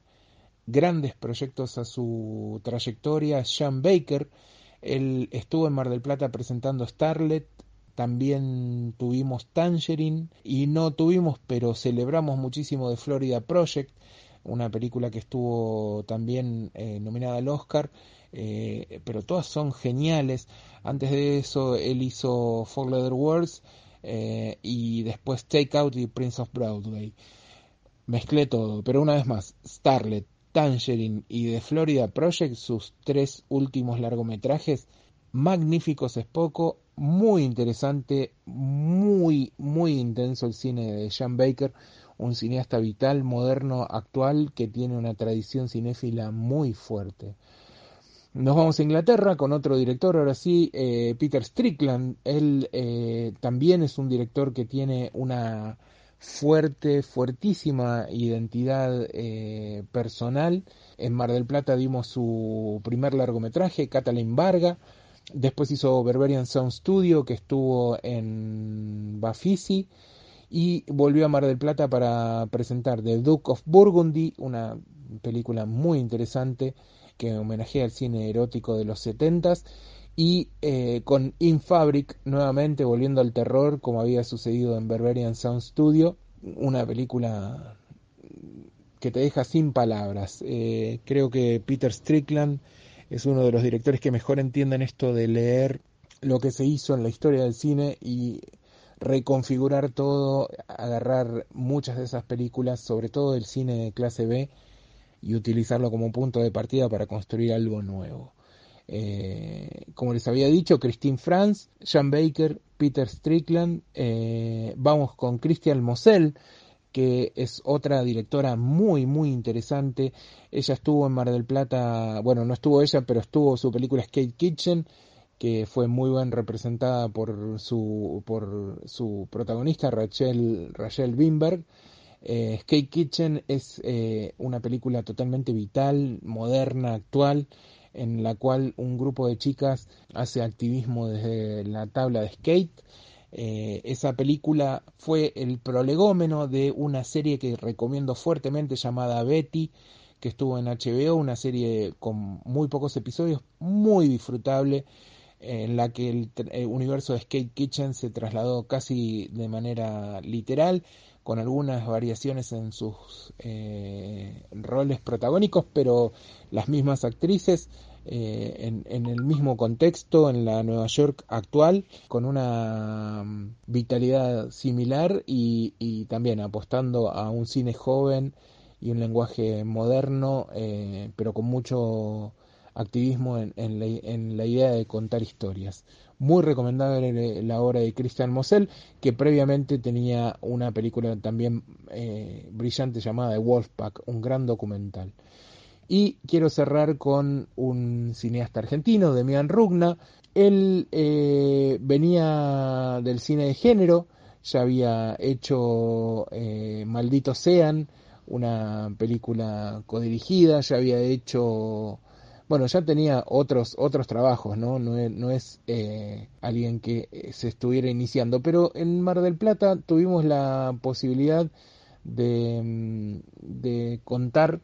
grandes proyectos a su trayectoria, Sean Baker. Él estuvo en Mar del Plata presentando Starlet, también tuvimos Tangerine y no tuvimos, pero celebramos muchísimo de Florida Project, una película que estuvo también eh, nominada al Oscar eh, pero todas son geniales. Antes de eso, él hizo Four Letter Words eh, y después Take Out y Prince of Broadway. Mezclé todo, pero una vez más, Starlet, Tangerine y The Florida Project, sus tres últimos largometrajes, magníficos es poco, muy interesante, muy, muy intenso el cine de Sean Baker, un cineasta vital, moderno, actual, que tiene una tradición cinéfila muy fuerte. Nos vamos a Inglaterra con otro director, ahora sí, eh, Peter Strickland. Él eh, también es un director que tiene una fuerte, fuertísima identidad eh, personal. En Mar del Plata dimos su primer largometraje, Catalin Varga. Después hizo Berberian Sound Studio, que estuvo en Bafisi. Y volvió a Mar del Plata para presentar The Duke of Burgundy, una película muy interesante que homenajea al cine erótico de los setentas y eh, con In Fabric nuevamente volviendo al terror como había sucedido en Berberian Sound Studio, una película que te deja sin palabras. Eh, creo que Peter Strickland es uno de los directores que mejor entienden esto de leer lo que se hizo en la historia del cine y reconfigurar todo, agarrar muchas de esas películas, sobre todo del cine de clase B, y utilizarlo como punto de partida para construir algo nuevo. Eh, como les había dicho, Christine Franz, Sean Baker, Peter Strickland, eh, vamos con Christian Mosel, que es otra directora muy, muy interesante. Ella estuvo en Mar del Plata, bueno, no estuvo ella, pero estuvo su película Skate Kitchen, que fue muy bien representada por su, por su protagonista, Rachel, Rachel Wimberg. Eh, Skate Kitchen es eh, una película totalmente vital, moderna, actual, en la cual un grupo de chicas hace activismo desde la tabla de skate eh, esa película fue el prolegómeno de una serie que recomiendo fuertemente llamada Betty, que estuvo en HBO, una serie con muy pocos episodios, muy disfrutable, en la que el, universo de Skate Kitchen se trasladó casi de manera literal, con algunas variaciones en sus eh, roles protagónicos, pero las mismas actrices. Eh, en, el mismo contexto, en la Nueva York actual, con una mm, vitalidad similar y, también apostando a un cine joven y un lenguaje moderno, eh, pero con mucho activismo en, la, idea de contar historias. Muy recomendable la obra de Christian Mosel, que previamente tenía una película también eh, brillante llamada The Wolfpack, un gran documental. Y quiero cerrar con un cineasta argentino, Demian Rugna. Él eh, venía del cine de género, ya había hecho eh, Maldito Sean, una película codirigida, ya había hecho, bueno, ya tenía otros, otros trabajos, ¿no? No es, no es eh, alguien que se estuviera iniciando, pero en Mar del Plata tuvimos la posibilidad de, mm, de contar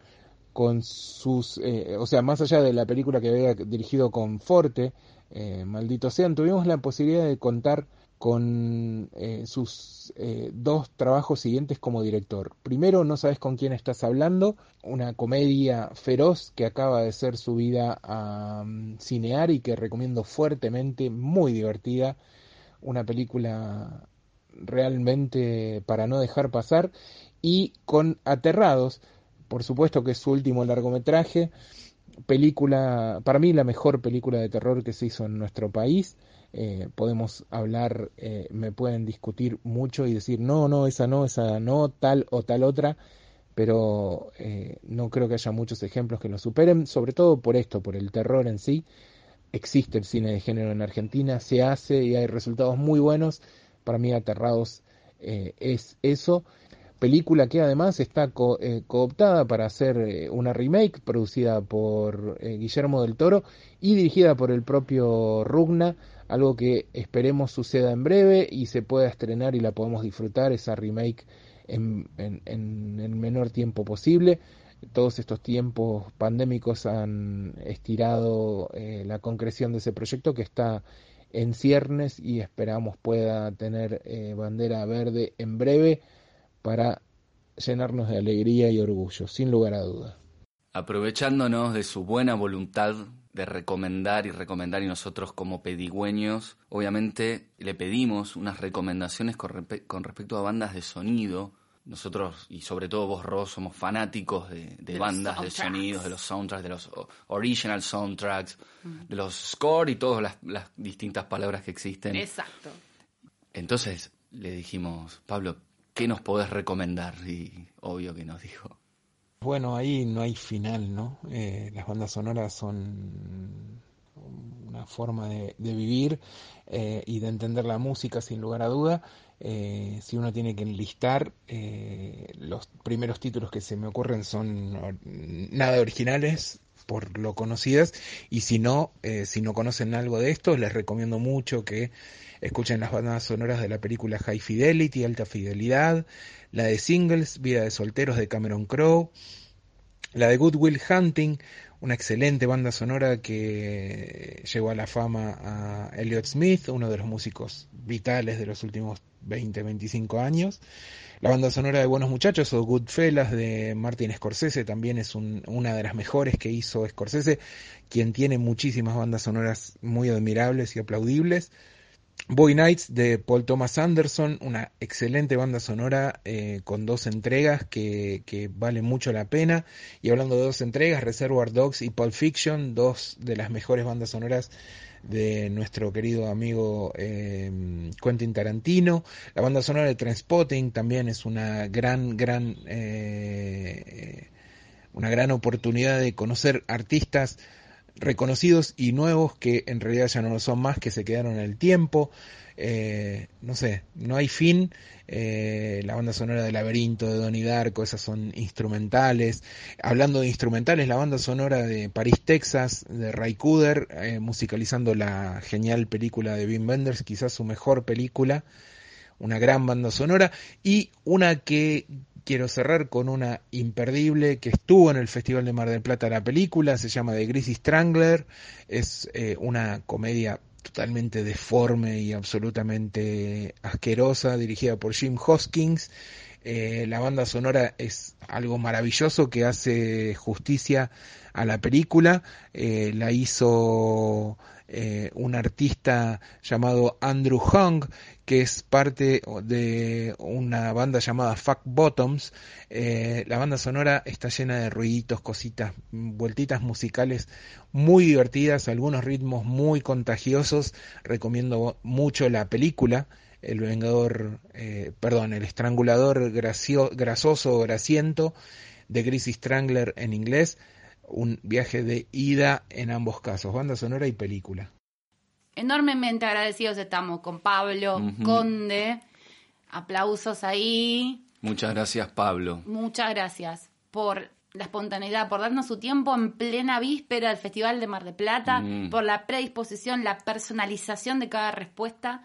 con sus, eh, o sea, más allá de la película que había dirigido con Forte, eh, Maldito sean, tuvimos la posibilidad de contar con eh, sus dos trabajos siguientes como director. Primero, No sabes con quién estás hablando, una comedia feroz que acaba de ser subida a um, cinear y que recomiendo fuertemente, muy divertida, una película realmente para no dejar pasar, y con Aterrados, por supuesto que es su último largometraje, película, para mí la mejor película de terror que se hizo en nuestro país. Eh, podemos hablar, eh, me pueden discutir mucho y decir, no, no, esa no, esa no, tal o tal otra, pero eh, no creo que haya muchos ejemplos que lo superen, sobre todo por esto, por el terror en sí. Existe el cine de género en Argentina, se hace y hay resultados muy buenos. Para mí, Aterrados es eso película que además está eh, cooptada para hacer eh, una remake producida por eh, Guillermo del Toro y dirigida por el propio Rugna, algo que esperemos suceda en breve y se pueda estrenar y la podamos disfrutar, esa remake en, en el menor tiempo posible. Todos estos tiempos pandémicos han estirado la concreción de ese proyecto que está en ciernes y esperamos pueda tener bandera verde en breve para llenarnos de alegría y orgullo, sin lugar a duda. Aprovechándonos de su buena voluntad de recomendar y recomendar y nosotros como pedigüeños, obviamente le pedimos unas recomendaciones con, respecto a bandas de sonido. Nosotros, y sobre todo vos, Ross, somos fanáticos de, bandas de sonidos, de los soundtracks, de los original soundtracks, mm. de los score y todas las distintas palabras que existen. Exacto. Entonces le dijimos, Pablo, ¿qué nos podés recomendar? Y obvio que nos dijo. Bueno, ahí no hay final, ¿no? Eh, las bandas sonoras son una forma de, vivir eh, y de entender la música sin lugar a duda. Eh, si uno tiene que enlistar, los primeros títulos que se me ocurren son nada originales, por lo conocidas y si no, si no conocen algo de esto, les recomiendo mucho que Escuchen las bandas sonoras de la película High Fidelity, Alta Fidelidad, la de Singles, Vida de Solteros de Cameron Crowe, la de Good Will Hunting, una excelente banda sonora que llegó a la fama a Elliot Smith, uno de los músicos vitales de los últimos 20, 25 años. La banda sonora de Buenos Muchachos o Goodfellas de Martin Scorsese también es una de las mejores que hizo Scorsese, quien tiene muchísimas bandas sonoras muy admirables y aplaudibles. Boy Nights de Paul Thomas Anderson, una excelente banda sonora eh, con dos entregas que, que, vale mucho la pena. Y hablando de dos entregas, Reservoir Dogs y Pulp Fiction, dos de las mejores bandas sonoras de nuestro querido amigo eh, Quentin Tarantino. La banda sonora de Transpotting también es una gran, gran, eh, una gran oportunidad de conocer artistas reconocidos y nuevos que en realidad ya no lo son más, que se quedaron en el tiempo. Eh, no sé, no hay fin. Eh, la banda sonora de Laberinto de Donnie Darko, esas son instrumentales. Hablando de instrumentales, la banda sonora de París, Texas, de Ray Cooder, eh, musicalizando la genial película de Wim Wenders, quizás su mejor película, una gran banda sonora, y una que quiero cerrar con una imperdible que estuvo en el Festival de Mar del Plata la película, se llama The Greasy Strangler, es eh, una comedia totalmente deforme y absolutamente asquerosa, dirigida por Jim Hoskins. Eh, la banda sonora es algo maravilloso que hace justicia a la película. Eh, la hizo un artista llamado Andrew Hung, que es parte de una banda llamada Fuck Bottoms. Eh, la banda sonora está llena de ruiditos, cositas, vueltitas musicales muy divertidas, algunos ritmos muy contagiosos. Recomiendo mucho la película. El Vengador, eh, perdón, el Estrangulador gracio, Grasoso Grasiento de Greasy Strangler en inglés un viaje de ida en ambos casos, banda sonora y película. Enormemente agradecidos estamos con Pablo Conde. Aplausos ahí. Muchas gracias, Pablo. Muchas gracias por la espontaneidad, por darnos su tiempo en plena víspera del Festival de Mar de Plata, mm. por la predisposición, la personalización de cada respuesta,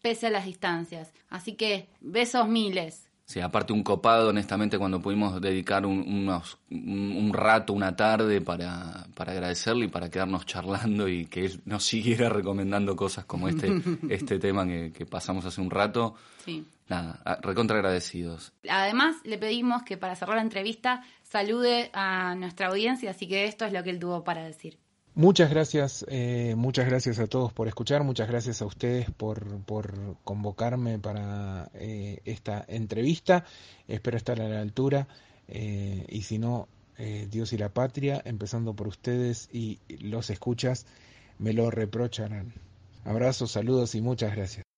pese a las distancias. Así que besos miles. Sí, aparte un copado, honestamente, cuando pudimos dedicar un, unos, un, rato, una tarde para, para, agradecerle y para quedarnos charlando y que él nos (laughs) siguiera recomendando cosas como este, (laughs) este tema que, que, pasamos hace un rato. Sí. Nada, recontra agradecidos. Además, le pedimos que para cerrar la entrevista salude a nuestra audiencia, así que esto es lo que él tuvo para decir. Muchas gracias, eh, muchas gracias a todos por escuchar, muchas gracias a ustedes por, convocarme para eh, esta entrevista. Espero estar a la altura eh, y si no, Dios y la patria, empezando por ustedes y los escuchas, me lo reprocharán. Abrazos, saludos y muchas gracias.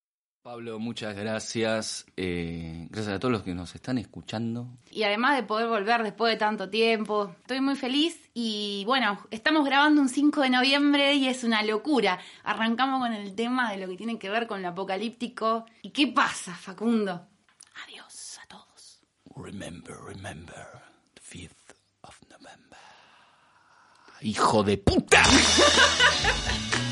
Pablo, muchas gracias. Eh, gracias a todos los que nos están escuchando. Y además de poder volver después de tanto tiempo, estoy muy feliz y bueno, estamos grabando un 5 de noviembre y es una locura. Arrancamos con el tema de lo que tiene que ver con lo apocalíptico. ¿Y qué pasa, Facundo? Adiós a todos. Remember, remember, the 5th of November. ¡Hijo de puta! (laughs)